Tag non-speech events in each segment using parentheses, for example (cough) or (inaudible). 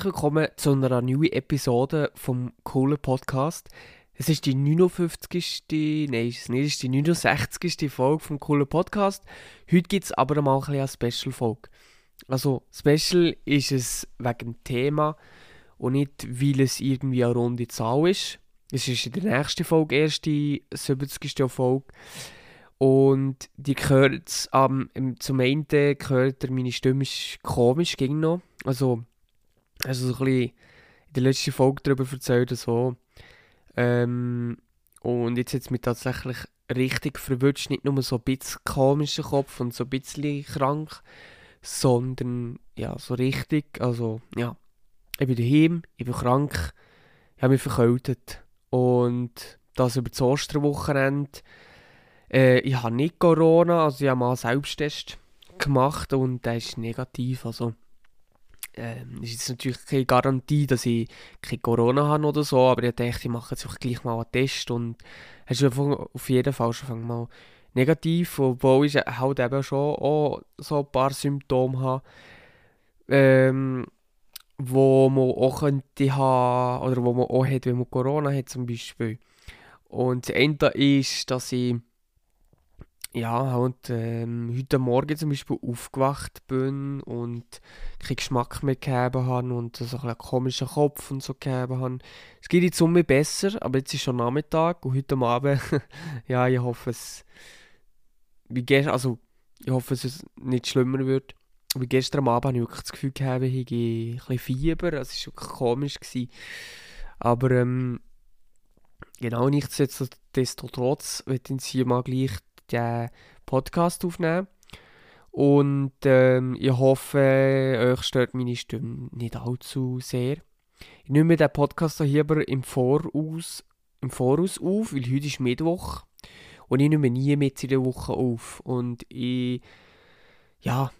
Herzlich willkommen zu einer neuen Episode vom coolen Podcast. Es ist die 59. Nein, es ist die 69. Folge vom coolen Podcast. Heute gibt es aber mal ein eine Special-Folge. Also, Special ist es wegen dem Thema und nicht, weil es irgendwie eine runde Zahl ist. Es ist in der nächsten Folge erst die 70. Folge. Und die gehört ähm, zum einen gehört meine Stimme ist komisch ging noch. Also, also so ein bisschen in der letzten Folge darüber erzählt, so. Ähm, und jetzt hat es mich tatsächlich richtig verwünscht, nicht nur so ein bisschen komischer Kopf und so ein bisschen krank, sondern ja, so richtig, also ja, ich bin daheim, ich bin krank, ich habe mich verkältet und das über das Osterwochenende. Äh, ich habe nicht Corona, also ich habe mal einen Selbsttest gemacht und der ist negativ, also ähm, ist jetzt natürlich keine Garantie, dass ich kein Corona habe oder so, aber ich dachte, ich mache jetzt gleich mal einen Test und es ist auf jeden Fall schon mal negativ, obwohl ich halt eben schon auch so ein paar Symptome habe, ähm, wo man auch könnte haben, oder wo man auch hat, wenn man Corona hat zum Beispiel. Und das eine ist, dass ich ja, halt, ähm, heute Morgen zum Beispiel aufgewacht bin und keinen Geschmack mehr gegeben habe und so ein einen komischen Kopf und so gegeben habe. Es geht jetzt um mich besser, aber jetzt ist schon Nachmittag und heute Abend, (laughs) ja, ich hoffe es, wie gestern, also ich hoffe es nicht schlimmer wird. Wie gestern Abend habe ich wirklich das Gefühl gehabt, ich habe ein bisschen Fieber, es war wirklich komisch. Gewesen. Aber ähm, genau nichtsdestotrotz wird ich hier mal gleich den Podcast aufnehmen. Und ähm, ich hoffe, euch stört meine Stimme nicht allzu sehr. Ich nehme den Podcast hier aber im Voraus, im Voraus auf, weil heute ist Mittwoch. Und ich nehme nie mit in der Woche auf. Und ich, ja,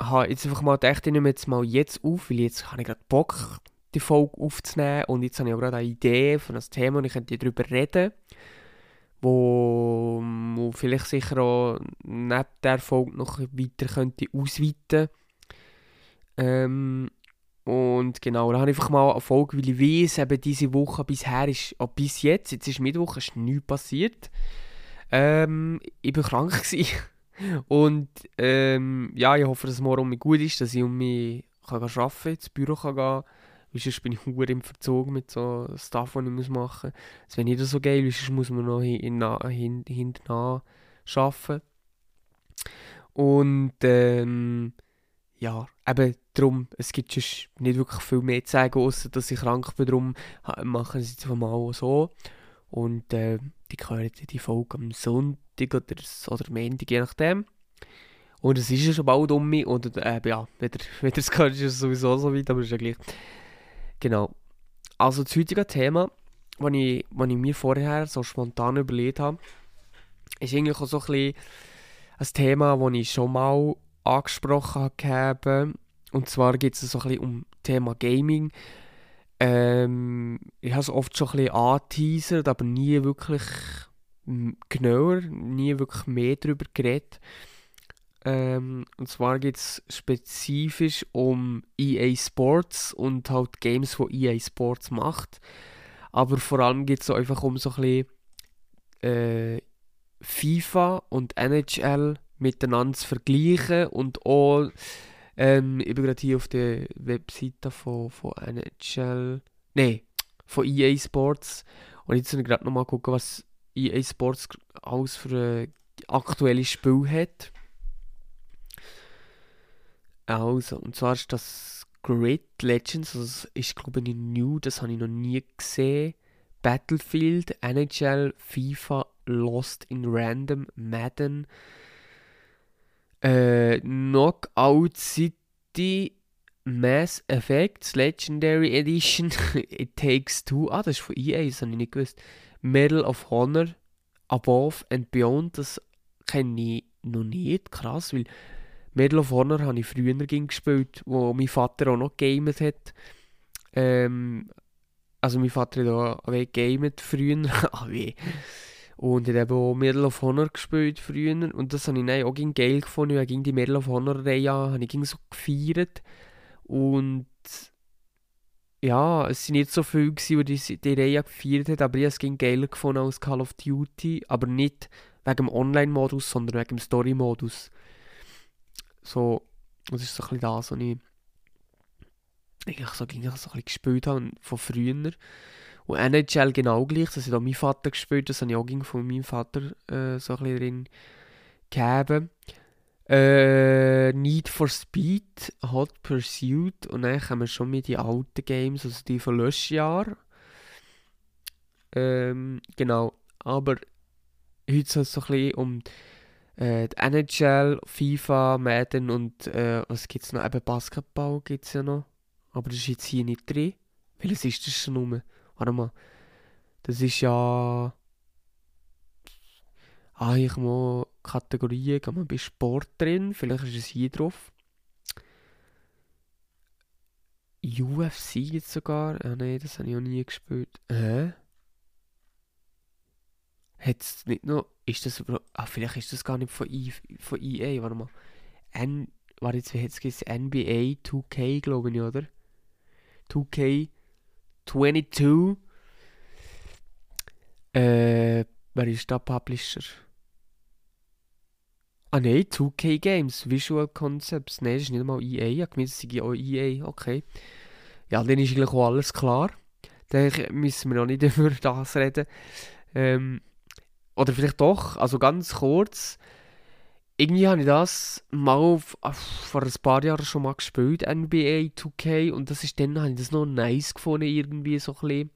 habe jetzt einfach mal gedacht, ich nehme jetzt mal jetzt auf, weil jetzt habe ich gerade Bock, die Folge aufzunehmen. Und jetzt habe ich auch gerade eine Idee von einem Thema und ich könnte darüber reden wo, wo vielleicht sicher auch neben der Folge noch weiter könnte ausweiten. Ähm, und genau, da habe ich einfach mal eine Folge, weil ich weiß, eben diese Woche bisher ist, auch bis jetzt, jetzt ist Mittwoch, ist nichts passiert. Ähm, ich war krank (laughs) und ähm, ja, ich hoffe, dass es morgen um mich gut ist, dass ich um mich kann arbeiten kann, ins Büro kann gehen weil sonst bin ich hure im Verzug mit so Stuff, was ich machen muss. Das wäre nicht so geil, weil sonst muss man noch hinten hin, hin, arbeiten. Und ähm, ja, eben darum, es gibt sonst nicht wirklich viel mehr zu sagen, außer dass ich krank bin, darum machen sie es mal so. Und äh, die hören die Folge am Sonntag oder, oder Montag, je nachdem. Und es ist ja schon bald um mich. Und äh, ja, wenn ihr (laughs) es hört, ist es sowieso so weit, aber ist ja gleich. Genau. Also das heutige Thema, das ich, was ich mir vorher so spontan überlegt habe, ist eigentlich auch so ein, bisschen ein Thema, das ich schon mal angesprochen habe. Und zwar geht es so ein bisschen um das Thema Gaming. Ähm, ich habe es oft schon ein bisschen angeteasert, aber nie wirklich genauer, nie wirklich mehr darüber geredet. Ähm, und zwar geht es spezifisch um EA Sports und halt Games, die EA Sports macht. Aber vor allem geht es einfach um so ein bisschen äh, FIFA und NHL miteinander zu vergleichen und auch ähm, ich bin gerade hier auf der Webseite von, von NHL, nein, von EA Sports und jetzt ich gerade nochmal gucken, was EA Sports alles für ein aktuelles Spiel hat. Also, und zwar ist das Grid Legends, also das ist glaube ich new, das habe ich noch nie gesehen. Battlefield, NHL, FIFA, Lost in Random, Madden, äh, Knockout City, Mass Effects, Legendary Edition, (laughs) It Takes Two, ah, das ist von EA, das habe ich nicht gewusst. Medal of Honor, Above and Beyond, das kenne ich noch nicht, krass, weil Medal of Honor habe ich früher gespielt, wo mein Vater auch noch gamet hat. Ähm, also mein Vater hat auch gamet früher. (laughs) Und hat eben auch Medal of Honor gespielt früher. Und das habe ich dann auch geil gefunden. Ich ging die Medal of Honor Reihe habe ich so gefeiert. Und ja, es sind nicht so viele, gewesen, die die, Reihe gefeiert haben, aber ich habe es geiler gefunden als Call of Duty, aber nicht wegen dem Online-Modus, sondern wegen dem Story-Modus. So, das ist so ein das, was ich eigentlich so, eigentlich so ein gespielt habe von früher. Und NHL genau gleich, das hat auch mein Vater gespielt, das habe ich auch von meinem Vater äh, so ein drin gegeben. Äh, Need for Speed, Hot Pursuit und dann kommen wir schon mit die alten Games, also die von Löschjahr. Ähm, genau, aber heute soll es so ein bisschen um äh, die NHL, FIFA, Madden und äh, was gibt es noch? Eben Basketball gibt es ja noch. Aber das ist jetzt hier nicht drin. Welches ist das schon rum? Warte mal. Das ist ja. Ah, ich mal Kategorien, gehen wir bei Sport drin. Vielleicht ist es hier drauf. UFC jetzt sogar. Ah nein, das habe ich auch nie gespielt. Hä? Hat es nicht noch. Ist das. Ah, vielleicht ist das gar nicht von, I, von EA. Warte mal. N. Warte jetzt, wie hat es NBA 2K, glaube ich, oder? 2K 22. Äh, wer ist da Publisher? Ah nein, 2K Games, Visual Concepts. Nein, das ist nicht mal EA. Ich habe gemeint, es sei auch EA. Okay. Ja, dann ist eigentlich auch alles klar. Dann müssen wir noch nicht (laughs) über das reden. Ähm, oder vielleicht doch, also ganz kurz. Irgendwie habe ich das mal vor ein paar Jahren schon mal gespielt, NBA 2K, und das ist dann, habe ich das noch nice gefunden, irgendwie so ein bisschen,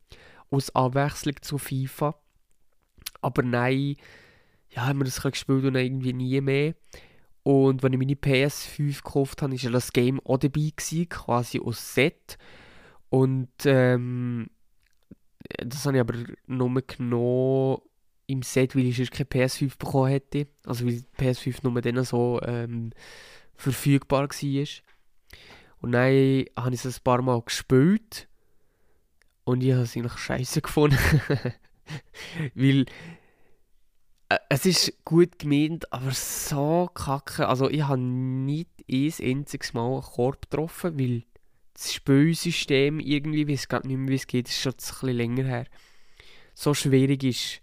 aus Abwechslung zu FIFA. Aber nein, ja, haben wir das gespielt und irgendwie nie mehr. Und wenn ich meine PS5 gekauft habe, war ja das Game auch dabei, gewesen, quasi aus Set. Und ähm, das habe ich aber nur genommen im Set, weil ich sonst keine PS5 bekommen hätte. Also weil die PS5 nur dann so ähm, verfügbar war. Und dann habe ich es ein paar Mal gespielt. Und ich habe es eigentlich scheiße (laughs) gefunden. weil äh, es ist gut gemeint, aber so kacke. Also ich habe nicht ein einziges Mal einen Korb getroffen, weil das Spielsystem irgendwie, ich weiß gar nicht mehr, wie es geht, ist schon ein bisschen länger her, so schwierig ist,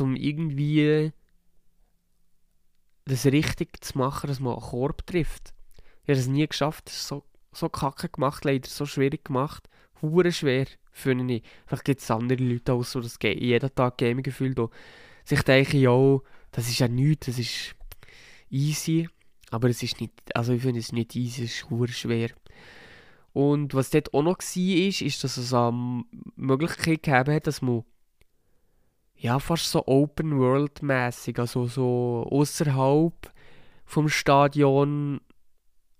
um irgendwie das richtig zu machen, dass man einen Korb trifft. Ich habe es nie geschafft, das ist so, so kacke gemacht, leider so schwierig gemacht, hure schwer, finde ich. Vielleicht gibt es andere Leute auch so, das jeden Tag Gaming gefühlt, sich denken, ja, das ist ja nichts, das ist easy, aber es ist nicht, also ich finde es nicht easy, es ist hure schwer. Und was dort auch noch war, ist, ist, dass es eine Möglichkeit gegeben hat, dass man ja, fast so Open World mäßig, also so außerhalb vom Stadion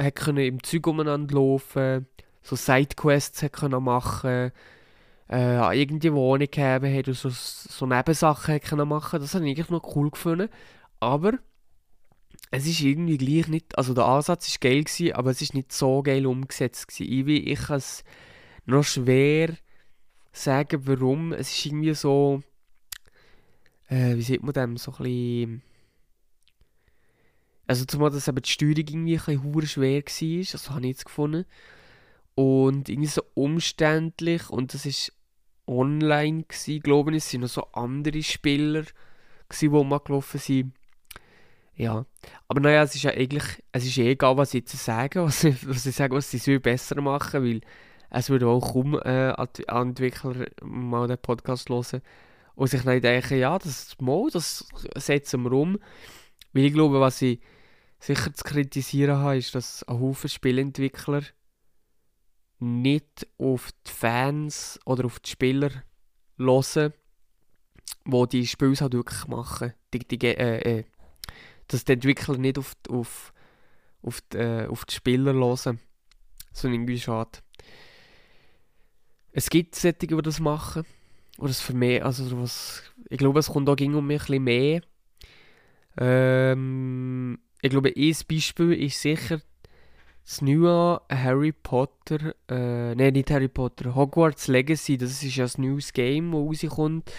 hat im Zeug umeinander laufen, so Sidequests hat können machen, äh, irgendwie Wohnung haben hat so, so Nebensachen hat können machen. Das habe ich eigentlich noch cool gefunden, aber es ist irgendwie gleich nicht, also der Ansatz ist geil gewesen, aber es ist nicht so geil umgesetzt gewesen. Ich, ich kann es noch schwer sagen, warum. Es ist irgendwie so äh, wie sieht man dem, so ein bisschen... Also zumal, dass eben die Steuerung irgendwie ein bisschen schwer war, das habe ich jetzt gefunden. Und irgendwie so umständlich und das ist online gewesen, glaube ich. Es waren noch so andere Spieler, die mal gelaufen sind. Ja, aber naja, es ist ja eigentlich, es ist egal, was ich jetzt sage, was was ich sage, was sie besser machen, weil es würde auch kaum äh, Entwickler mal den Podcast hören, und sich dann denken, ja, das mal, das setzen wir um. Weil ich glaube, was ich sicher zu kritisieren habe, ist, dass ein Haufen Spielentwickler nicht auf die Fans oder auf die Spieler hören, die die Spiele halt wirklich machen. Die, die, äh, äh, dass die Entwickler nicht auf, auf, auf, die, äh, auf die Spieler hören. So irgendwie schade. Es gibt solche, die das machen. Oder es für mich, also was, ich glaube, es kommt auch ging um mich ein bisschen mehr. Ähm, ich glaube, ein Beispiel ist sicher das neue Harry Potter, äh, nein, nicht Harry Potter, Hogwarts Legacy, das ist ja das neues Game, das rauskommt.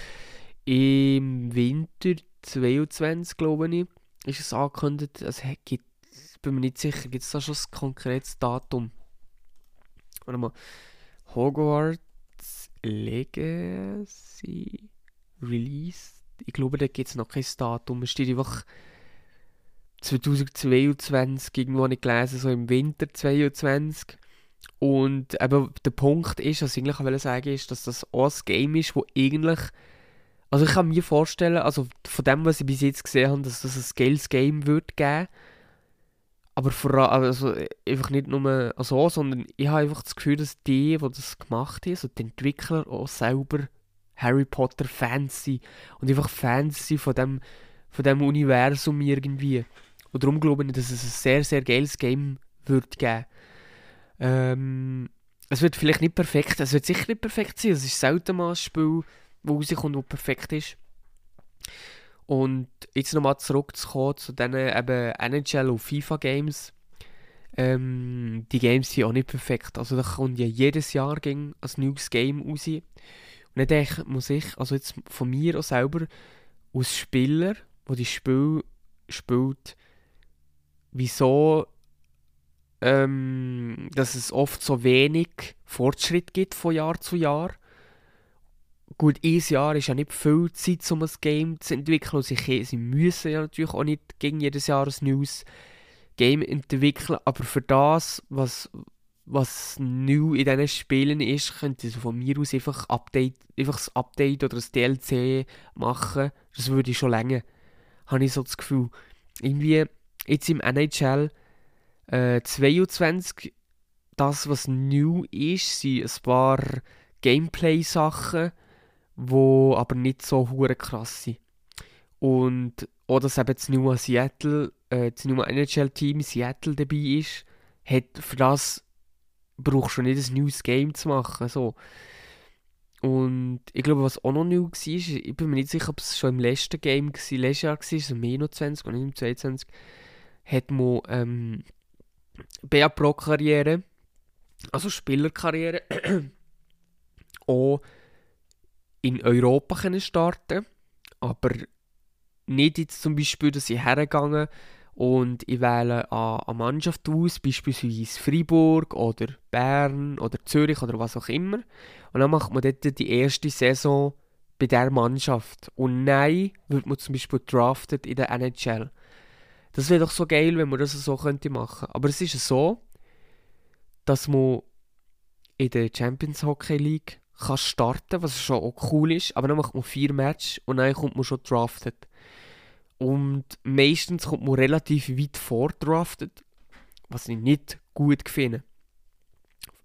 Im Winter 22, glaube ich, ist es angekündigt. Es gibt, bin mir nicht sicher, gibt es da schon ein konkretes Datum? warte mal, Hogwarts Legacy Release. Ich glaube, da gibt es noch kein Datum. Es steht einfach 2022, irgendwo nicht gelesen, so im Winter 2022. Und eben der Punkt ist, was ich eigentlich sagen ist, dass das auch ein Game ist, wo eigentlich also ich kann mir vorstellen, also von dem, was ich bis jetzt gesehen habe, dass das ein Scales Game wird geben. Aber vor allem, also einfach nicht nur so, sondern ich habe einfach das Gefühl, dass die, die das gemacht haben, also die Entwickler auch selber Harry Potter Fans sind und einfach Fans sind von dem, von dem Universum irgendwie. Und darum glaube ich, dass es ein sehr, sehr geiles Game wird geben. Ähm, es wird vielleicht nicht perfekt, es wird sicher nicht perfekt sein, es ist selten mal ein Spiel, wo rauskommt, wo perfekt ist. Und jetzt nochmal zurückzukommen zu diesen eben NHL und FIFA Games. Ähm, die Games sind auch nicht perfekt. Also da kommt ja jedes Jahr ein neues Game raus. Und dann denke, muss ich, also jetzt von mir auch selber, als Spieler, der die Spiel spielt, wieso ähm, dass es oft so wenig Fortschritt gibt von Jahr zu Jahr gut, ein Jahr ist ja nicht viel Zeit, um ein Game zu entwickeln. Und sie, sie müssen ja natürlich auch nicht gegen jedes Jahr ein neues Game entwickeln. Aber für das, was, was neu in diesen Spielen ist, könnte sie von mir aus einfach, Update, einfach ein Update oder ein DLC machen. Das würde ich schon länger. Habe ich so das Gefühl. Irgendwie jetzt im NHL äh, 22, das, was neu ist, sind ein paar Gameplay-Sachen wo aber nicht so hure krass sind. Und auch, dass eben das neue Seattle, äh, das neue NHL-Team Seattle dabei ist, hat für das brauchst du nicht ein neues Game zu machen. So. Und ich glaube, was auch noch neu war, ich bin mir nicht sicher, ob es schon im letzten Game war, letztes Jahr war, so im 21 oder im 22, hat man ähm, BA Pro-Karriere, also Spielerkarriere, (clears throat) auch in Europa können starten aber nicht jetzt zum Beispiel, dass ich hergegangen und ich wähle eine Mannschaft aus, beispielsweise Freiburg oder Bern oder Zürich oder was auch immer. Und dann macht man dort die erste Saison bei der Mannschaft. Und nein, wird man zum Beispiel drafted in der NHL. Das wäre doch so geil, wenn man das so könnte machen. Aber es ist so, dass man in der Champions Hockey League kann starten was schon auch cool ist. Aber dann macht man vier Matches und dann kommt man schon drafted. Und meistens kommt man relativ weit vor drafted, was ich nicht gut finde.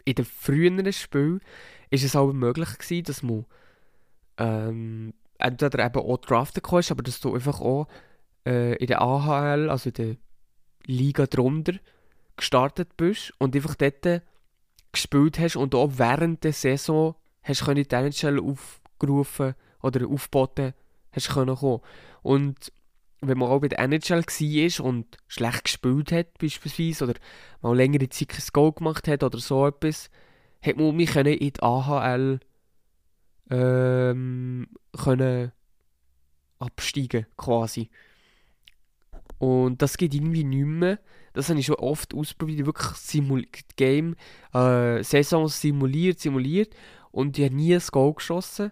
In den früheren Spielen ist es aber möglich gewesen, dass man ähm, entweder eben auch drafted kannst, aber dass du einfach auch äh, in der AHL, also in der Liga drunter, gestartet bist und einfach dort gespielt hast und auch während der Saison hast du die NHL aufgerufen oder aufgeboten hast können kommen. Und wenn man auch bei der NHL war und schlecht gespielt hat beispielsweise oder mal längere Zeit kein Goal gemacht hat oder so etwas, hat man mich in die AHL ähm, können absteigen quasi. Und das geht irgendwie nicht mehr. Das habe ich schon oft ausprobiert, wirklich Simul Game, äh, Saisons simuliert, simuliert und ich habe nie ein Goal geschossen.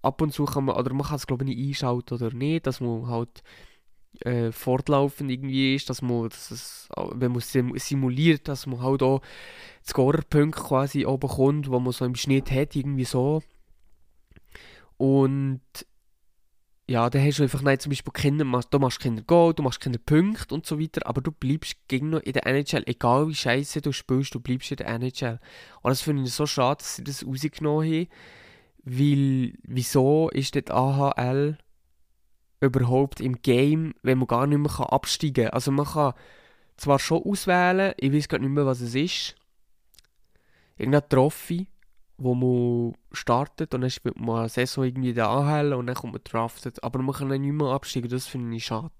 Ab und zu kann man, oder man kann es glaube ich nicht einschalten oder nicht, dass man halt äh, fortlaufend irgendwie ist, dass man, dass es, wenn man simuliert, dass man halt auch Scorerpunkte quasi auch bekommt, wo man so im Schnitt hat, irgendwie so. Und ja, dann hast du einfach nein, zum Beispiel keine, du machst keine Goal, du machst keine Punkte und so weiter, aber du bleibst gegen noch in der NHL, egal wie scheiße du spielst, du bleibst in der NHL. Und das finde ich so schade, dass sie das rausgenommen haben, weil, wieso ist das AHL überhaupt im Game, wenn man gar nicht mehr absteigen kann? Also man kann zwar schon auswählen, ich weiß gar nicht mehr, was es ist, irgendein Trophy, wo man startet und dann spielt man eine Saison irgendwie der AHL und dann kommt man draftet. Aber man kann dann nicht mehr absteigen, das finde ich schade.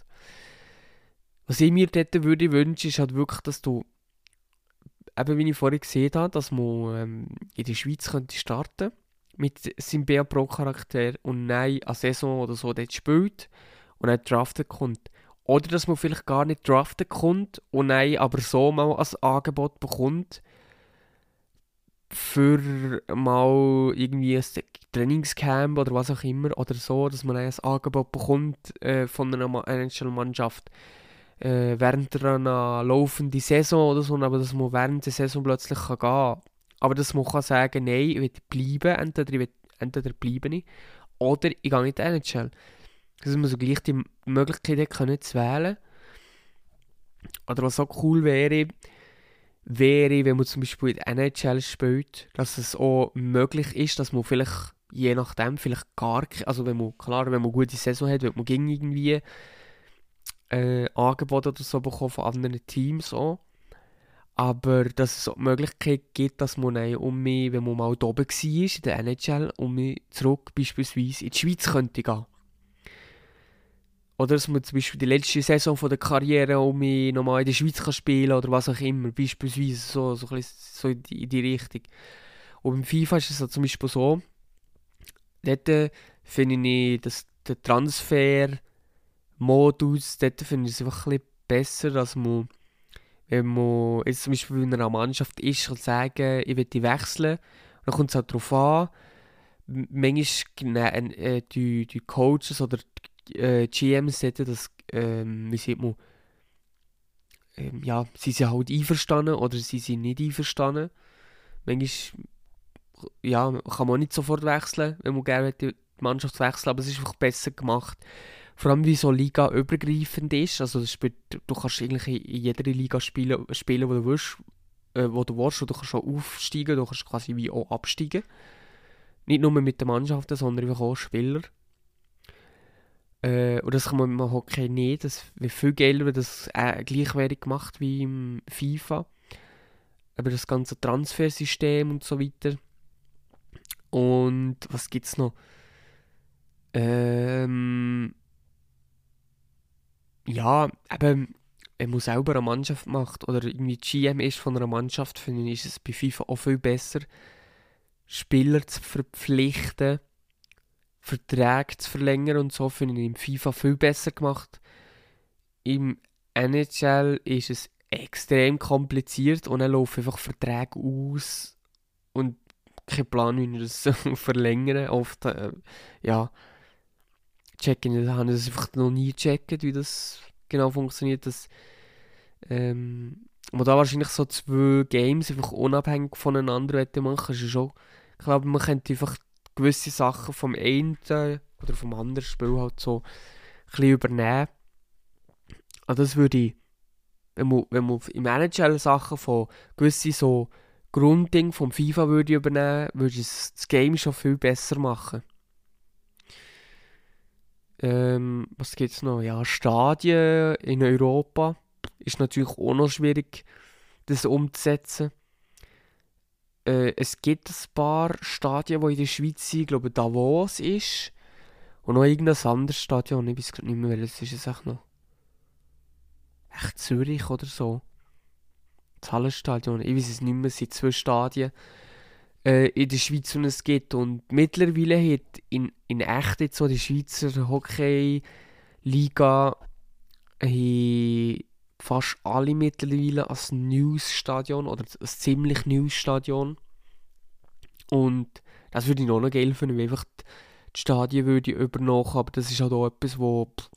Was ich mir dort würde wünschen, ist halt wirklich, dass du, eben wie ich vorhin gesehen habe, dass man ähm, in der Schweiz könnte starten mit seinem BA Pro Charakter und nein, eine Saison oder so dort spielt und dann draftet kommt. Oder dass man vielleicht gar nicht draftet kommt und nein, aber so mal ein Angebot bekommt, für mal irgendwie ein Trainingscamp oder was auch immer oder so, dass man ein Angebot bekommt äh, von einer NHL-Mannschaft äh, während einer laufenden Saison oder so, aber dass man während der Saison plötzlich kann gehen kann. Aber dass man kann sagen, nein, ich will bleiben, entweder, ich will, entweder bleibe ich oder ich gehe in die NHL. Dass man so gleich die Möglichkeit hat, zu wählen. Oder was auch cool wäre, wäre, wenn man zum Beispiel in der NHL spielt, dass es auch möglich ist, dass man vielleicht, je nachdem, vielleicht gar also wenn man, klar, wenn man gute Saison hat, wird man gegen irgendwie äh, Angebote oder so bekommen von anderen Teams auch. Aber dass es auch die Möglichkeit gibt, dass man um mich, wenn man mal oben war in der NHL, um mich zurück beispielsweise in die Schweiz könnte gehen. Oder dass man zum Beispiel die letzte Saison von der Karriere um nochmal in der Schweiz kann spielen oder was auch immer. Beispielsweise so, so, so in, die, in die Richtung. Und beim FIFA ist es zum Beispiel so, dort äh, finde ich, dass der Transfer-Modus, dort finde ich es einfach ein bisschen besser, dass man, wenn man jetzt zum Beispiel in einer Mannschaft ist, kann sagen, ich will die wechseln. Dann kommt es halt darauf an, manchmal äh, die, die Coaches oder äh, GMs hätten das, ähm, wie sieht man, ähm, ja, sie sind halt einverstanden oder sie sind nicht einverstanden. Manchmal ja, kann man nicht sofort wechseln, wenn man gerne die Mannschaft wechseln aber es ist einfach besser gemacht. Vor allem, wie so Liga übergreifend ist. Also, spielt, du kannst eigentlich in jeder Liga spielen, spielen wo du willst, äh, wo du willst, und du kannst auch aufsteigen, du kannst quasi wie auch absteigen. Nicht nur mit den Mannschaften, sondern auch Spieler. Äh, und das kann man im Hockey nicht. Das wäre viel geiler, wenn das äh, gleichwertig gemacht wie im FIFA. Aber das ganze Transfersystem und so weiter. Und was gibt es noch? Ähm, ja, eben, wenn man selber eine Mannschaft macht oder irgendwie GM ist von einer Mannschaft, finde ich, ist es bei FIFA auch viel besser, Spieler zu verpflichten Verträge zu verlängern und so finde ich im FIFA viel besser gemacht. Im NHL ist es extrem kompliziert und dann laufen einfach Verträge aus und kein Plan, wie wir das (laughs) verlängern. Oft, äh, ja, checken, da habe ich das einfach noch nie gecheckt, wie das genau funktioniert. Dass, ähm, man da wahrscheinlich so zwei Games einfach unabhängig voneinander machen, ist schon, ich glaube, man könnte einfach gewisse Sachen vom einen oder vom anderen Spiel halt so ein übernehmen. Also das würde ich, wenn man, wenn man im NHL Sachen von gewissen so Grundding vom FIFA würde übernehmen, würde es das Game schon viel besser machen. Ähm, was gibt es noch? Ja, Stadien in Europa ist natürlich auch noch schwierig, das umzusetzen. Äh, es gibt ein paar Stadien, die in der Schweiz sind. Ich glaube, Davos ist. Und noch irgendein anderes Stadion. Ich weiß nicht mehr, welches ist es echt noch. Echt Zürich oder so. Das Hallenstadion. Ich weiß es nicht mehr. Es sind zwei Stadien äh, in der Schweiz, die es gibt. Und mittlerweile hat in, in echt jetzt so die Schweizer Hockey-Liga fast alle mittlerweile als News-Stadion oder als ziemlich News-Stadion. Und das würde ich noch geil finden, wenn einfach die Stadien würde übernommen aber das ist halt auch etwas, was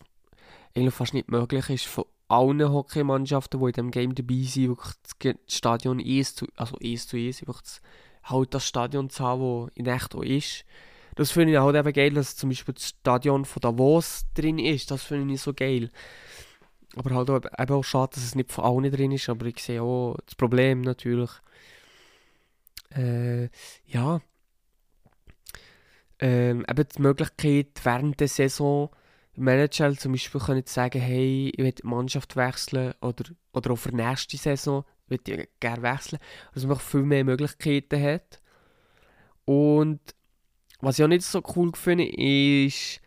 eigentlich fast nicht möglich ist von allen Hockeymannschaften, die in diesem Game dabei sind, wirklich das Stadion eins zu, also eins zu eins, einfach das, halt das Stadion zu haben, das in echt auch ist. Das finde ich halt eben geil, dass zum Beispiel das Stadion von Davos drin ist, das finde ich so geil. Aber halt auch, eben auch schade, dass es nicht von allen drin ist, aber ich sehe auch das Problem natürlich. Äh, ja. Ähm, eben die Möglichkeit, während der Saison Manager zum Beispiel können sagen, hey, ich will die Mannschaft wechseln oder, oder auch für die nächste Saison will ich gerne wechseln. Also man viel mehr Möglichkeiten hat. Und was ich auch nicht so cool finde, ist,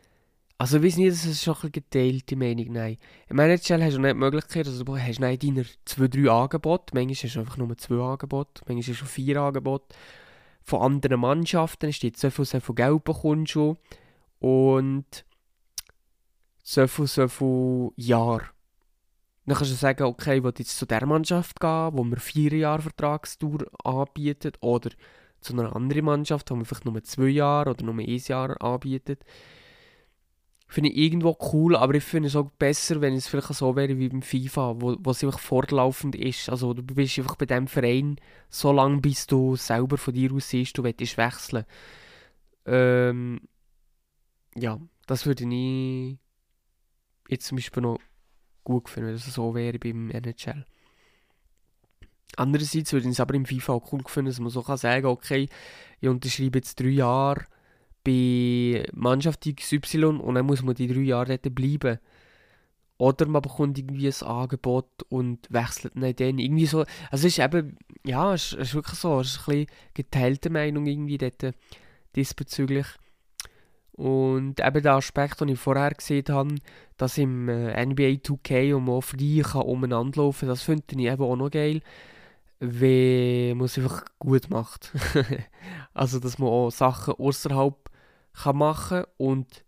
also, weiß nicht, das ist schon eine geteilte Meinung, nein. Im NHL hast du nicht die Möglichkeit, also du hast nicht deine zwei, drei Angebote, manchmal hast du einfach nur zwei Angebote, manchmal hast du schon vier Angebote von anderen Mannschaften, steht so viel, so viel Geld bekommst du und so viel, so viel Jahr. Dann kannst du sagen, okay, ich will jetzt zu der Mannschaft gehen, wo mir vier Jahre Vertragstour anbietet, oder zu einer anderen Mannschaft, wo mir vielleicht nur zwei Jahre oder nur ein Jahr anbietet. Finde ich irgendwo cool, aber ich finde es auch besser, wenn es vielleicht so wäre wie beim FIFA, wo, wo es einfach fortlaufend ist. Also du bist einfach bei diesem Verein so lange, bis du selber von dir aus siehst, du willst wechseln. Ähm, ja, das würde ich jetzt zum Beispiel noch gut finden, wenn es so wäre beim NHL. Andererseits würde ich es aber im FIFA auch cool finden, dass man so kann sagen okay, ich unterschreibe jetzt drei Jahre bei Mannschaft XY und dann muss man die drei Jahre dort bleiben. Oder man bekommt irgendwie ein Angebot und wechselt dann irgendwie so. Also es ist eben, ja, es ist, wirklich so, es ist ein bisschen geteilte Meinung irgendwie dort diesbezüglich. Und eben der Aspekt, den ich vorher gesehen habe, dass im äh, NBA 2K und man frei kann umeinander laufen das finde ich eben auch noch geil, wenn man es einfach gut macht. (laughs) also, dass man auch Sachen außerhalb kann machen und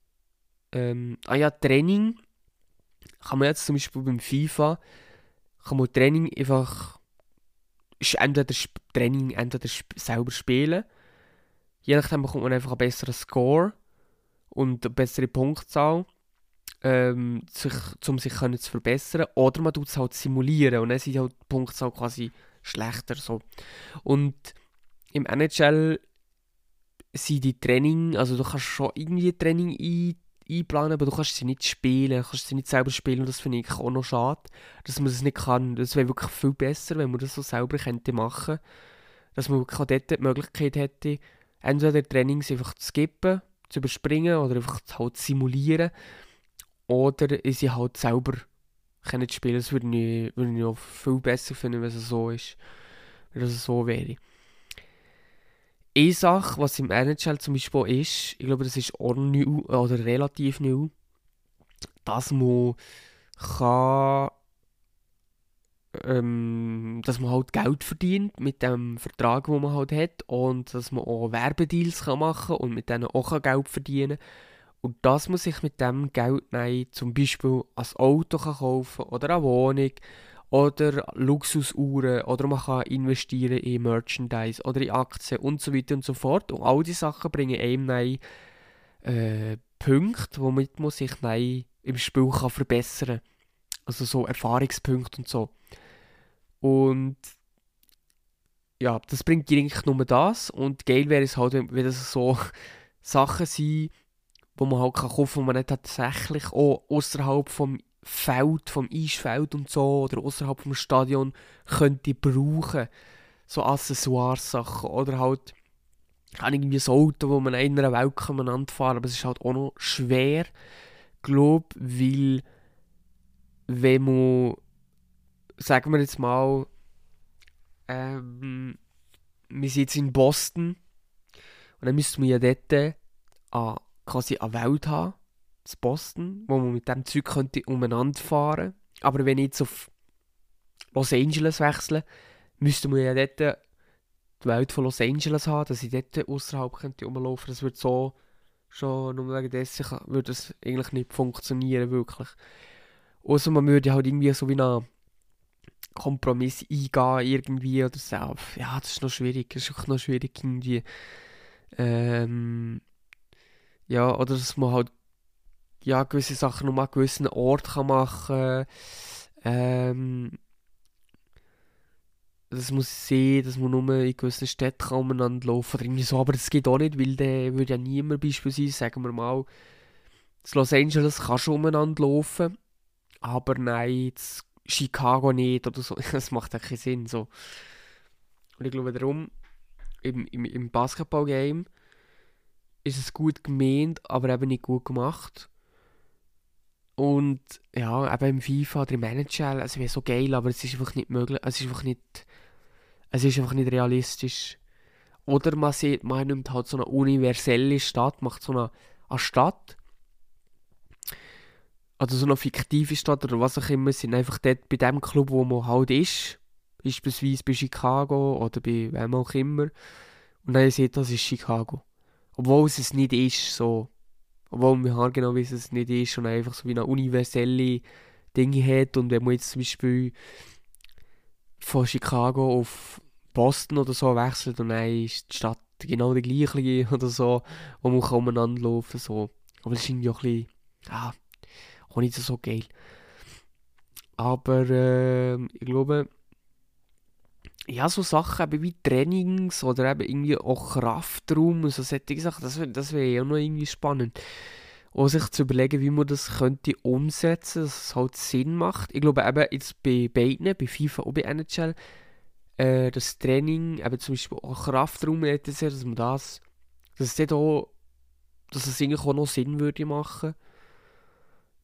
ähm, ah ja, Training kann man jetzt zum Beispiel beim FIFA kann man Training einfach ist entweder Training entweder selber spielen je nachdem bekommt man einfach einen besseren Score und eine bessere Punktzahl, ähm, sich, um sich können zu verbessern. Oder man tut es halt simulieren und dann sind halt die Punktzahl quasi schlechter. So. Und im NHL sind die Training, also du kannst schon irgendwie Training ein, einplanen, aber du kannst sie nicht spielen, kannst sie nicht selber spielen und das finde ich auch noch schade, dass man das nicht kann. Das wäre wirklich viel besser, wenn man das so selber könnte machen dass man wirklich dort die Möglichkeit hätte, entweder Trainings einfach zu skippen zu überspringen oder einfach halt simulieren. Oder sie halt selber können spielen. Das würde ich, würde ich auch viel besser finden, wenn es so ist. Wenn es so wäre. Eine Sache, was im NHL zum Beispiel ist, ich glaube, das ist auch neu oder relativ neu, dass man kann ähm, dass man halt Geld verdient mit dem Vertrag, den man halt hat und dass man auch Werbedeals kann machen und mit denen auch Geld verdienen und dass man sich mit dem Geld nein, zum Beispiel ein Auto kann kaufen oder eine Wohnung oder Luxusuhren oder man kann investieren in Merchandise oder in Aktien und so weiter und so fort und all diese Sachen bringen einem nein, äh, Punkte, womit man sich im Spiel kann verbessern kann. Also so Erfahrungspunkte und so. Und ja, das bringt dir eigentlich nur das. Und geil wäre es halt, wenn das so (laughs) Sachen sind, wo man halt kaufen kann, wo man nicht tatsächlich auch außerhalb vom Feld, vom Eisfeld und so oder außerhalb vom Stadion könnte brauchen. So Accessoires-Sachen oder halt kann irgendwie ein Auto, wo man in einer Welt kann fahren aber es ist halt auch noch schwer, glaube weil wenn man sagen wir jetzt mal, ähm, wir sind jetzt in Boston und dann müsste man ja dort äh, quasi eine Welt haben, in Boston, wo man mit dem Zeug könnte umeinander fahren Aber wenn ich jetzt auf Los Angeles wechsle, müsste man ja dort die Welt von Los Angeles haben, dass ich dort außerhalb könnte rumlaufen. Das würde so schon nur wegen dessen würde das eigentlich nicht funktionieren, wirklich. Außer man würde halt irgendwie so wie eine Kompromiss eingehen irgendwie oder so. Ja, das ist noch schwierig. Das ist auch noch schwierig irgendwie. Ähm, ja, oder dass man halt ja, gewisse Sachen nur an gewissen Ort kann machen ähm, das muss sehen, dass man nur in gewissen Städten umeinander laufen oder irgendwie so, aber das geht auch nicht, weil der würde ja niemand beispielsweise, sagen wir mal, in Los Angeles kann schon umeinander laufen, aber nein, Chicago nicht oder so. (laughs) Das macht ja keinen Sinn. So. Und ich glaube darum, im, im, im Basketball-Game ist es gut gemeint, aber eben nicht gut gemacht. Und ja, eben im FIFA oder im NHL, es wäre so geil, aber es ist einfach nicht möglich. Es ist einfach nicht, es ist einfach nicht realistisch. Oder man sieht, man nimmt halt so eine universelle Stadt, macht so eine, eine Stadt oder so eine fiktive Stadt oder was auch immer, sind einfach dort bei dem Club, wo man halt ist. Beispielsweise bei Chicago oder bei wem auch immer. Und dann sieht das ist Chicago. Obwohl es es nicht ist, so. Obwohl wir genau wissen, dass es nicht ist und einfach so wie eine universelle Dinge hat und wenn man jetzt zum Beispiel von Chicago auf Boston oder so wechselt und dann ist die Stadt genau die gleiche (laughs) oder so, wo man umeinander laufen so. Aber das ist irgendwie auch ein bisschen, ja, auch nicht so geil. Aber äh, ich glaube, ja, so Sachen eben wie Trainings oder eben irgendwie auch Kraftraum und so solche Sachen, das wäre das wär ja noch irgendwie spannend. Und sich zu überlegen, wie man das könnte umsetzen, dass es halt Sinn macht. Ich glaube eben jetzt bei beiden, bei FIFA und bei NHL, äh, das Training, eben zum Beispiel auch Kraftraum, dass man das, dass es auch, dass es eigentlich auch noch Sinn würde machen,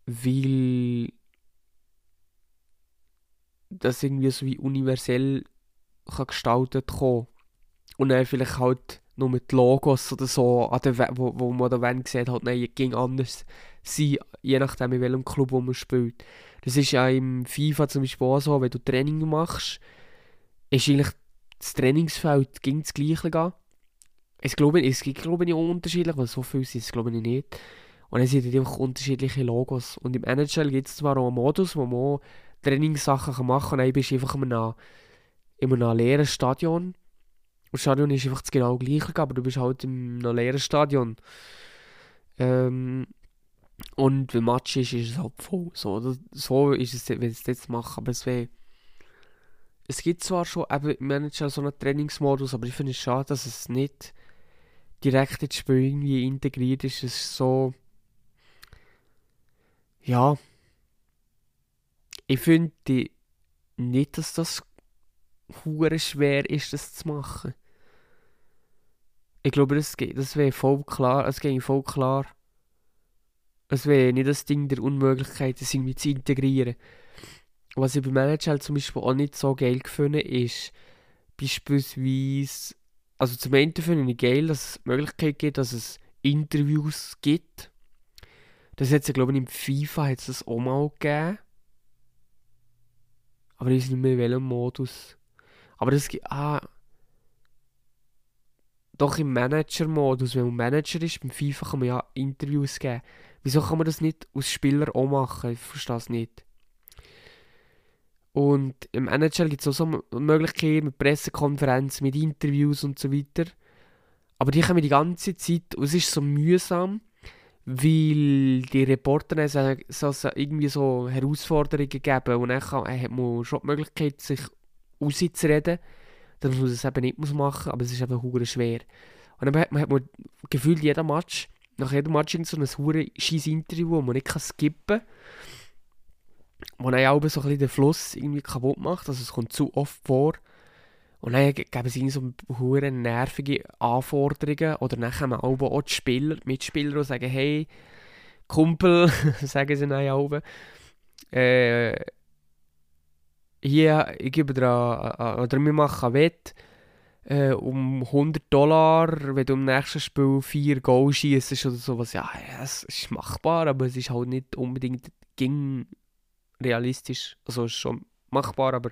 weil das irgendwie so wie universell kann gestaltet kommen und dann vielleicht halt nur mit Logos oder so, an der, wo, wo man da wenn sieht, halt, nein, ging anders sein, je nachdem in welchem Club wo man spielt. Das ist ja im FIFA zum Beispiel auch so, wenn du Training machst, ist eigentlich das Trainingsfeld ging das gleiche gehen. Es, glaube, es gibt glaube ich unterschiedlich, weil so viel sind es glaube ich nicht. Und dann sind einfach unterschiedliche Logos. Und im NHL gibt es zwar auch einen Modus, wo man Trainingssachen machen kann, und dann bist du einfach in einem, in einem leeren Stadion. Das Stadion ist einfach genau gleiche, aber du bist halt in einem leeren Stadion. Ähm, und wenn Match ist, ist es halt voll. So, so ist es, wenn sie es jetzt machen. Aber es wäre es gibt zwar schon eben im Manager so einen Trainingsmodus, aber ich finde es schade, dass es nicht direkt ins Spiel irgendwie integriert ist. Es ist so. Ja. Ich finde nicht, dass das hure schwer ist, das zu machen. Ich glaube, das, das wäre voll klar. Es ging voll klar. Es wäre nicht das Ding der Unmöglichkeit, das irgendwie zu integrieren was ich beim Manager zum Beispiel auch nicht so geil gefunden ist, beispielsweise, also zum einen finde ich geil, dass es die Möglichkeit gibt, dass es Interviews gibt. Das hat es glaube ich, im FIFA hat es das auch mal gegeben. Aber ich weiß nicht mehr in welchem Modus. Aber das gibt, ah, doch im Manager-Modus, wenn man Manager ist, beim FIFA kann man ja Interviews geben. Wieso kann man das nicht als Spieler auch machen? Ich verstehe das nicht. Und im NHL gibt es auch so Möglichkeiten mit Pressekonferenzen, mit Interviews und so weiter. Aber die kommen die ganze Zeit und es ist so mühsam, weil die Reporter so, so, irgendwie so Herausforderungen geben und dann kann, hat man schon die Möglichkeit, sich rauszureden, dass man es eben nicht machen muss, aber es ist eben hure schwer. Und dann hat man, hat man gefühlt jeden Match, nach jedem Match so ein hure scheiß Interview, wo man nicht skippen kann wo dann auch so ein bisschen den Fluss irgendwie kaputt macht. Also es kommt zu oft vor. Und dann geben sie so hure nervige Anforderungen. Oder dann kommen auch die Spieler, Mitspieler und sagen, hey, Kumpel, (laughs) sagen sie dann auch, äh, hier, ich gebe dir, oder wir machen Wett äh, um 100 Dollar, wenn du im nächsten Spiel 4 Goal schießt oder sowas. Ja, es ist machbar, aber es ist halt nicht unbedingt ging realistisch, also ist schon machbar, aber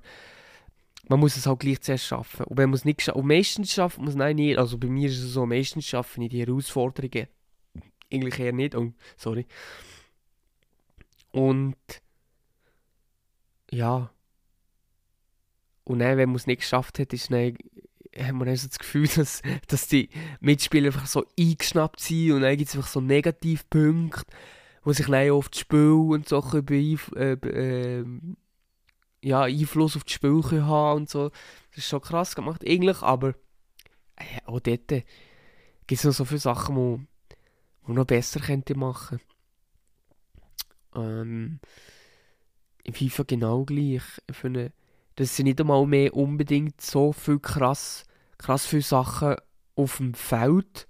man muss es halt gleich zuerst schaffen. Und wenn man es nicht schafft, und meistens schafft man es nein, nicht. Also bei mir ist es so, meistens schaffe ich die Herausforderungen eigentlich eher nicht. Oh, sorry. Und ja. Und dann, wenn man es nicht geschafft hat, ist dann, hat man dann so das Gefühl, (laughs) dass, dass die Mitspieler einfach so eingeschnappt sind und dann gibt es einfach so Negativpunkte wo sich dann auf das Spiel und so beeinf äh, äh, ja, Einfluss auf das Spiel haben und so. Das ist schon krass gemacht eigentlich, aber äh, auch dort gibt es noch so viele Sachen, die man noch besser könnte machen. Ähm, Im FIFA genau gleich. Ich finde, dass sie nicht einmal mehr unbedingt so viel krass, krass viele Sachen auf dem Feld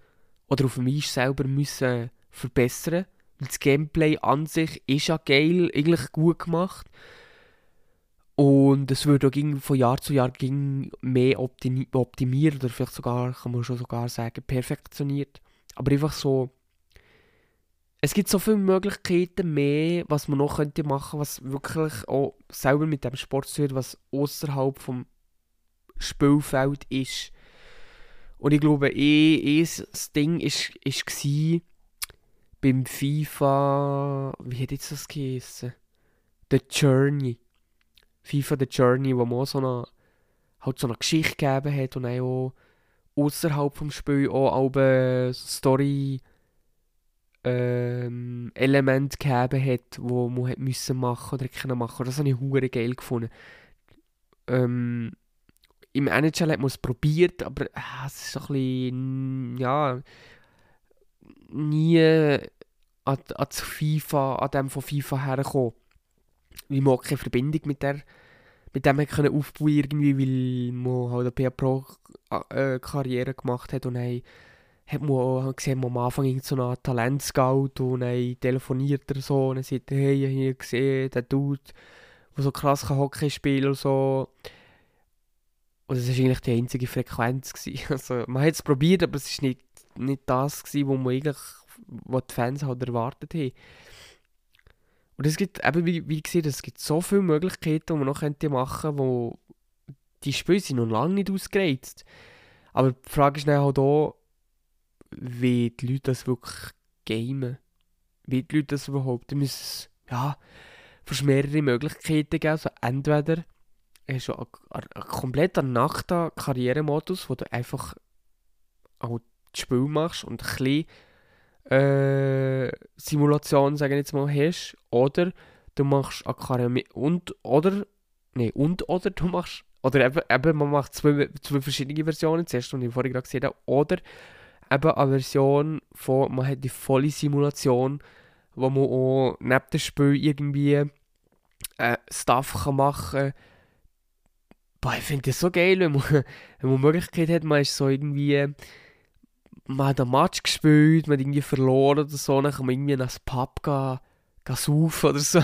oder auf dem Eis selber müssen verbessern das Gameplay an sich ist ja geil, eigentlich gut gemacht. Und es wird auch von Jahr zu Jahr mehr optimiert oder vielleicht sogar, kann man schon sogar sagen, perfektioniert. Aber einfach so, es gibt so viele Möglichkeiten mehr, was man noch könnte machen, was wirklich auch selber mit dem Sport zu tun was außerhalb vom Spielfeld ist. Und ich glaube, eh, eh das Ding ist, ist beim FIFA, wie hat jetzt das geheißen? The Journey. FIFA The Journey, wo man so eine, halt so eine Geschichte gegeben hat und auch außerhalb vom Spiel auch eine Story ähm, Element gegeben hat, wo man hat müssen machen oder können machen. Das habe ich hure geil gefunden. Ähm, Im NHL hat man es probiert, aber äh, es ist ein bisschen, ja, nie an, an FIFA, an dem von FIFA hergekommen. Weil man keine Verbindung mit der mit dem können aufbauen irgendwie, weil man halt eine Pro äh, Karriere gemacht hat und dann hat man gesehen, man am Anfang so einen Talentscout und dann telefoniert er so und dann sagt er, hey, ich habe hier gesehen, der Dude, der so krass kann Hockey spielen und so. Und das war eigentlich die einzige Frequenz. Gewesen. (laughs) Also, man hat es probiert, aber es war nicht, nicht das, gewesen, was man eigentlich, was die Fans halt erwartet haben. Und es gibt eben, wie, wie gesagt, es gibt so viele Möglichkeiten, die man noch könnte machen könnte, wo die Spiele sind noch lange nicht ausgereizt. Aber die Frage ist dann halt auch, wie die Leute das wirklich gamen. Wie die Leute das überhaupt, da müssen es, ja, fast mehrere Möglichkeiten geben. Also entweder hast du einen, kompletten Nacht-Karrieremodus, wo du einfach auch das Spiel machst und ein bisschen äh, Simulation, sagen jetzt mal, hast. Oder du machst Akademie und oder nee, und oder du machst oder eben, eben man macht zwei, zwei verschiedene Versionen, zuerst, die ich vorhin gerade gesehen habe, oder eben eine Version von, man hat die volle Simulation, wo man auch neben dem Spiel irgendwie äh, Stuff kann machen kann. Boah, ich finde das so geil, wenn man, (laughs) wenn man Möglichkeit hat, man ist so irgendwie man hat einen Match gespielt, man hat irgendwie verloren oder so, dann kann man irgendwie in Pub gehen, gehen saufen oder so.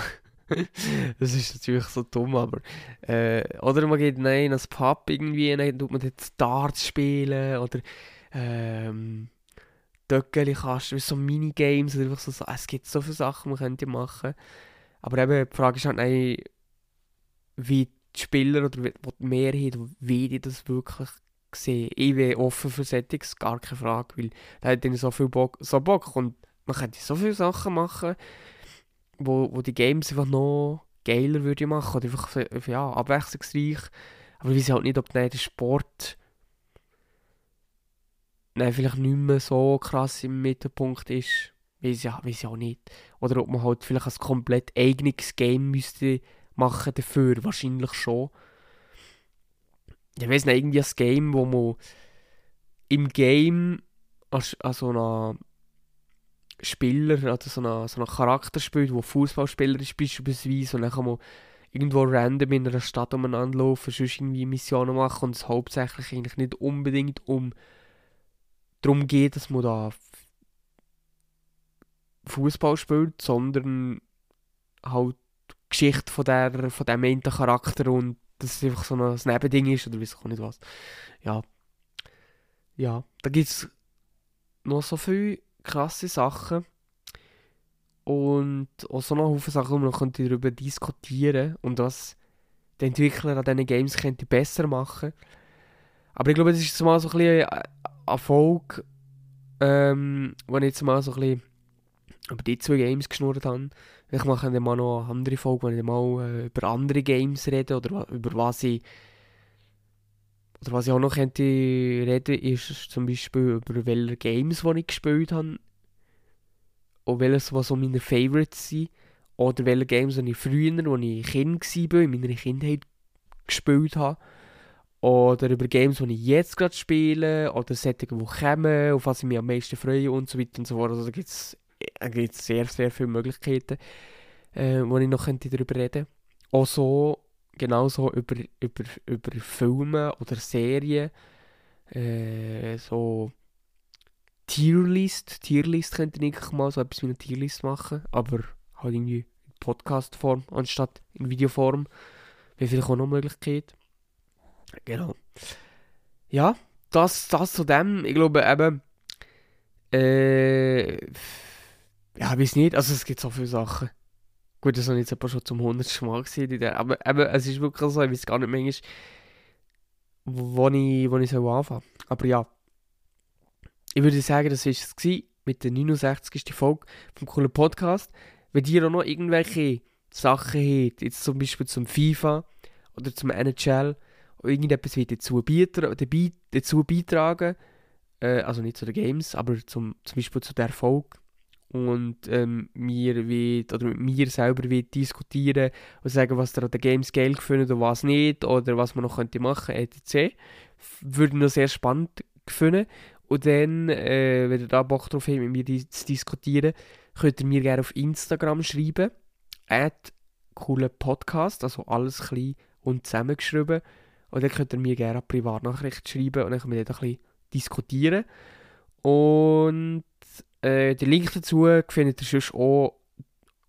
(laughs) das ist natürlich so dumm, aber... Äh, oder man geht nein, in Pub irgendwie, dann tut man dort Darts spielen oder... Ähm, Döckeli kasten, so Minigames oder einfach so, so, es gibt so viele Sachen, man könnte machen. Aber eben, die Frage ist halt, nein, wie die Spieler oder wie die Mehrheit, wie die das wirklich gesehen. Ich wäre offen für Settings, gar keine Frage, weil da hat so viel Bock, so Bock und man könnte so viele Sachen machen, wo, wo die Games einfach noch geiler würde machen oder einfach ja, abwechslungsreich. Aber ich weiß halt nicht, ob der Sport nein, vielleicht nicht mehr so krass im Mittelpunkt ist. Weiß ja, weiß ja auch nicht. Oder ob man halt vielleicht ein komplett eigenes Game müsste machen dafür. Wahrscheinlich schon ich weiß nicht, irgendwie ein Game, wo man im Game als so ein Spieler, also so einen so Charakter spielt, der Fußballspieler ist beispielsweise und dann kann man irgendwo random in einer Stadt umeinander laufen, sonst irgendwie Missionen machen und es hauptsächlich eigentlich nicht unbedingt um darum geht, dass man da Fußball spielt, sondern halt die Geschichte von, der, von dem einen Charakter und dass es einfach so ein Nebending ist oder weiß ich auch nicht was. Ja. Ja, da gibt es noch so viele krasse Sachen. Und auch so noch viele Sachen, wo man noch darüber diskutieren und was die Entwickler an diesen Games könnte besser machen. Aber ich glaube, das ist mal so ein bisschen Erfolg, ähm, wenn ich jetzt mal so ein bisschen über die zwei Games geschnurrt habe. Ich mache dann mal noch eine andere Folge, wo ich mal äh, über andere Games rede oder über was ich oder was ich auch noch könnte reden, ist zum Beispiel über welche Games, die ich gespielt habe. Und welche, was so meine Favorites sind. Oder welche Games, die ich früher, als ich Kind war, in meiner Kindheit gespielt habe. Oder über Games, die ich jetzt gerade spiele. Oder Settings, die kommen, auf was ich mich am meisten freue und so weiter und so fort. Also da gibt es sehr, sehr viele Möglichkeiten, äh, wo ich noch könnte darüber reden könnte. Auch so, genauso über, über, über Filme oder Serien, äh, so Tierlist, Tierlist könnte ich mal so etwas wie eine Tierlist machen, aber halt irgendwie in Podcast-Form anstatt in Videoform. Wäre vielleicht auch noch eine Möglichkeit. Genau. Ja, das, das zu dem. Ich glaube eben, äh, ja, weiß nicht. Also es gibt so viele Sachen. Gut, das habe ich jetzt schon zum hundertsten Mal gesehen. Aber eben, es ist wirklich so, ich weiß gar nicht mehr, wo ich, wo ich soll anfangen Aber ja. Ich würde sagen, das war es mit der 69. Folge vom coolen Podcast. Wenn ihr auch noch irgendwelche Sachen habt, jetzt zum Beispiel zum FIFA oder zum NHL, irgendetwas wird dazu, beitra dazu beitragen, äh, also nicht zu den Games, aber zum, zum Beispiel zu der Erfolg, und ähm, mir wird, oder mit mir selber wird diskutieren und sagen, was ihr an den Games geil gefunden und was nicht, oder was man noch könnte machen, etc. Würde ich noch sehr spannend finden. Und dann, äh, wenn ihr da Bock drauf habt, mit mir zu diskutieren, könnt ihr mir gerne auf Instagram schreiben. At cooler Podcast, also alles klein und zusammengeschrieben. Und dann könnt ihr mir gerne eine Privatnachricht schreiben und dann können wir dort ein bisschen diskutieren. Und äh, den Link dazu findet ihr sonst auch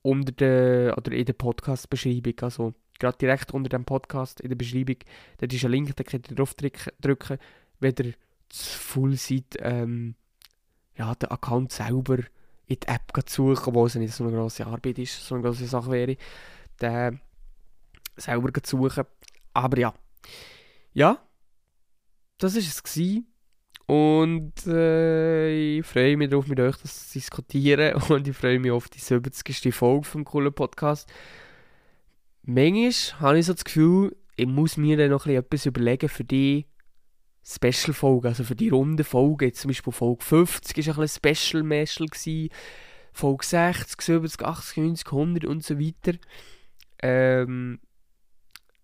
unter der, oder in der Podcast-Beschreibung. Also gerade direkt unter dem Podcast in der Beschreibung. Dort ist ein Link, da könnt ihr drauf drücken, wenn ihr zu full seid, ähm, ja, den Account selber in die App zu suchen, wo es nicht so eine grosse Arbeit ist, so eine grosse Sache wäre, den selber zu suchen. Aber ja. Ja, das war es. Gewesen. Und äh, ich freue mich darauf, mit euch das zu diskutieren. (laughs) Und ich freue mich auf die 70. Folge vom coolen Podcast. Manchmal habe ich so das Gefühl, ich muss mir dann noch etwas überlegen für die Special-Folge, also für die runde Folge. Jetzt zum Beispiel Folge 50 war ein bisschen Special-Meshel. Folge 60, 70, 80, 90, 100 und so weiter. Ähm,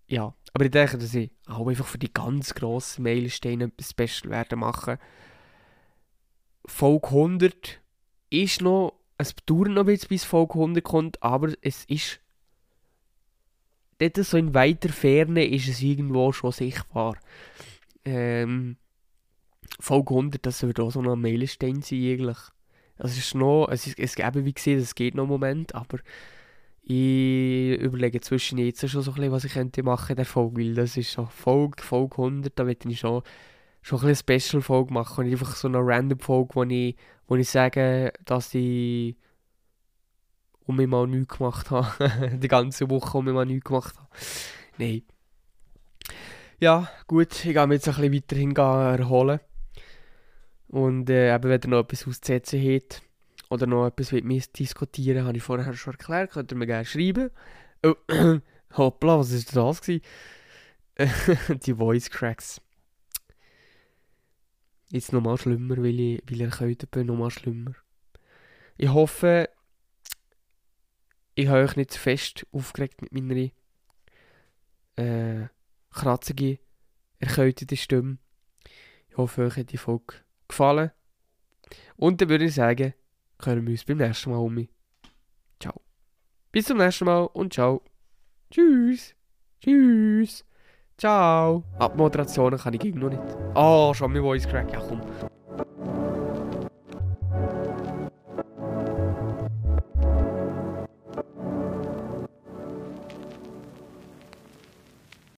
ja, aber ich denke, dass ich auch einfach für die ganz grossen Meilensteine etwas Special werden machen. Folge 100 ist noch, es dauert noch ein bisschen, bis Folge 100 kommt, aber es ist dort so in weiter Ferne ist es irgendwo schon sichtbar. Ähm, Folge 100, das wird auch so ein Meilenstein sein eigentlich. Es ist noch, es, ist, es eben wie gesehen, es geht noch einen Moment, aber ich überlege zwischen jetzt schon so ein bisschen, was ich könnte machen in der Folge, weil das ist so Folge, Folge 100, da möchte ich schon, schon ein bisschen Special-Folge machen und einfach so eine Random-Folge, wo ich, wo ich sage, dass ich um mich mal nichts gemacht habe, (laughs) die ganze Woche um mich mal nichts gemacht habe. Nein. Ja, gut, ich gehe mich jetzt ein bisschen weiterhin erholen. Und äh, eben, wenn ihr noch etwas auszusetzen habt, oder noch etwas mit mir diskutieren, habe ich vorher schon erklärt, könnt ihr mir gerne schreiben. Oh, (clears throat) hoppla, was ist das (laughs) die Voice Cracks. Jetzt nochmal schlimmer, weil ich, weil ich erkältet bin, nochmal schlimmer. Ich hoffe, ich habe euch nicht zu fest aufgeregt mit meiner äh, kratzige, erkältete Stimme. Ich hoffe, euch hat die Folge gefallen. Und dann würde ich sagen, hören wir uns beim nächsten Mal um. Ciao. Bis zum nächsten Mal und ciao. Tschüss. Tschüss. Ciao. Abmoderationen kann ich noch nicht. Oh, schon mein Voice Crack. Ja, komm.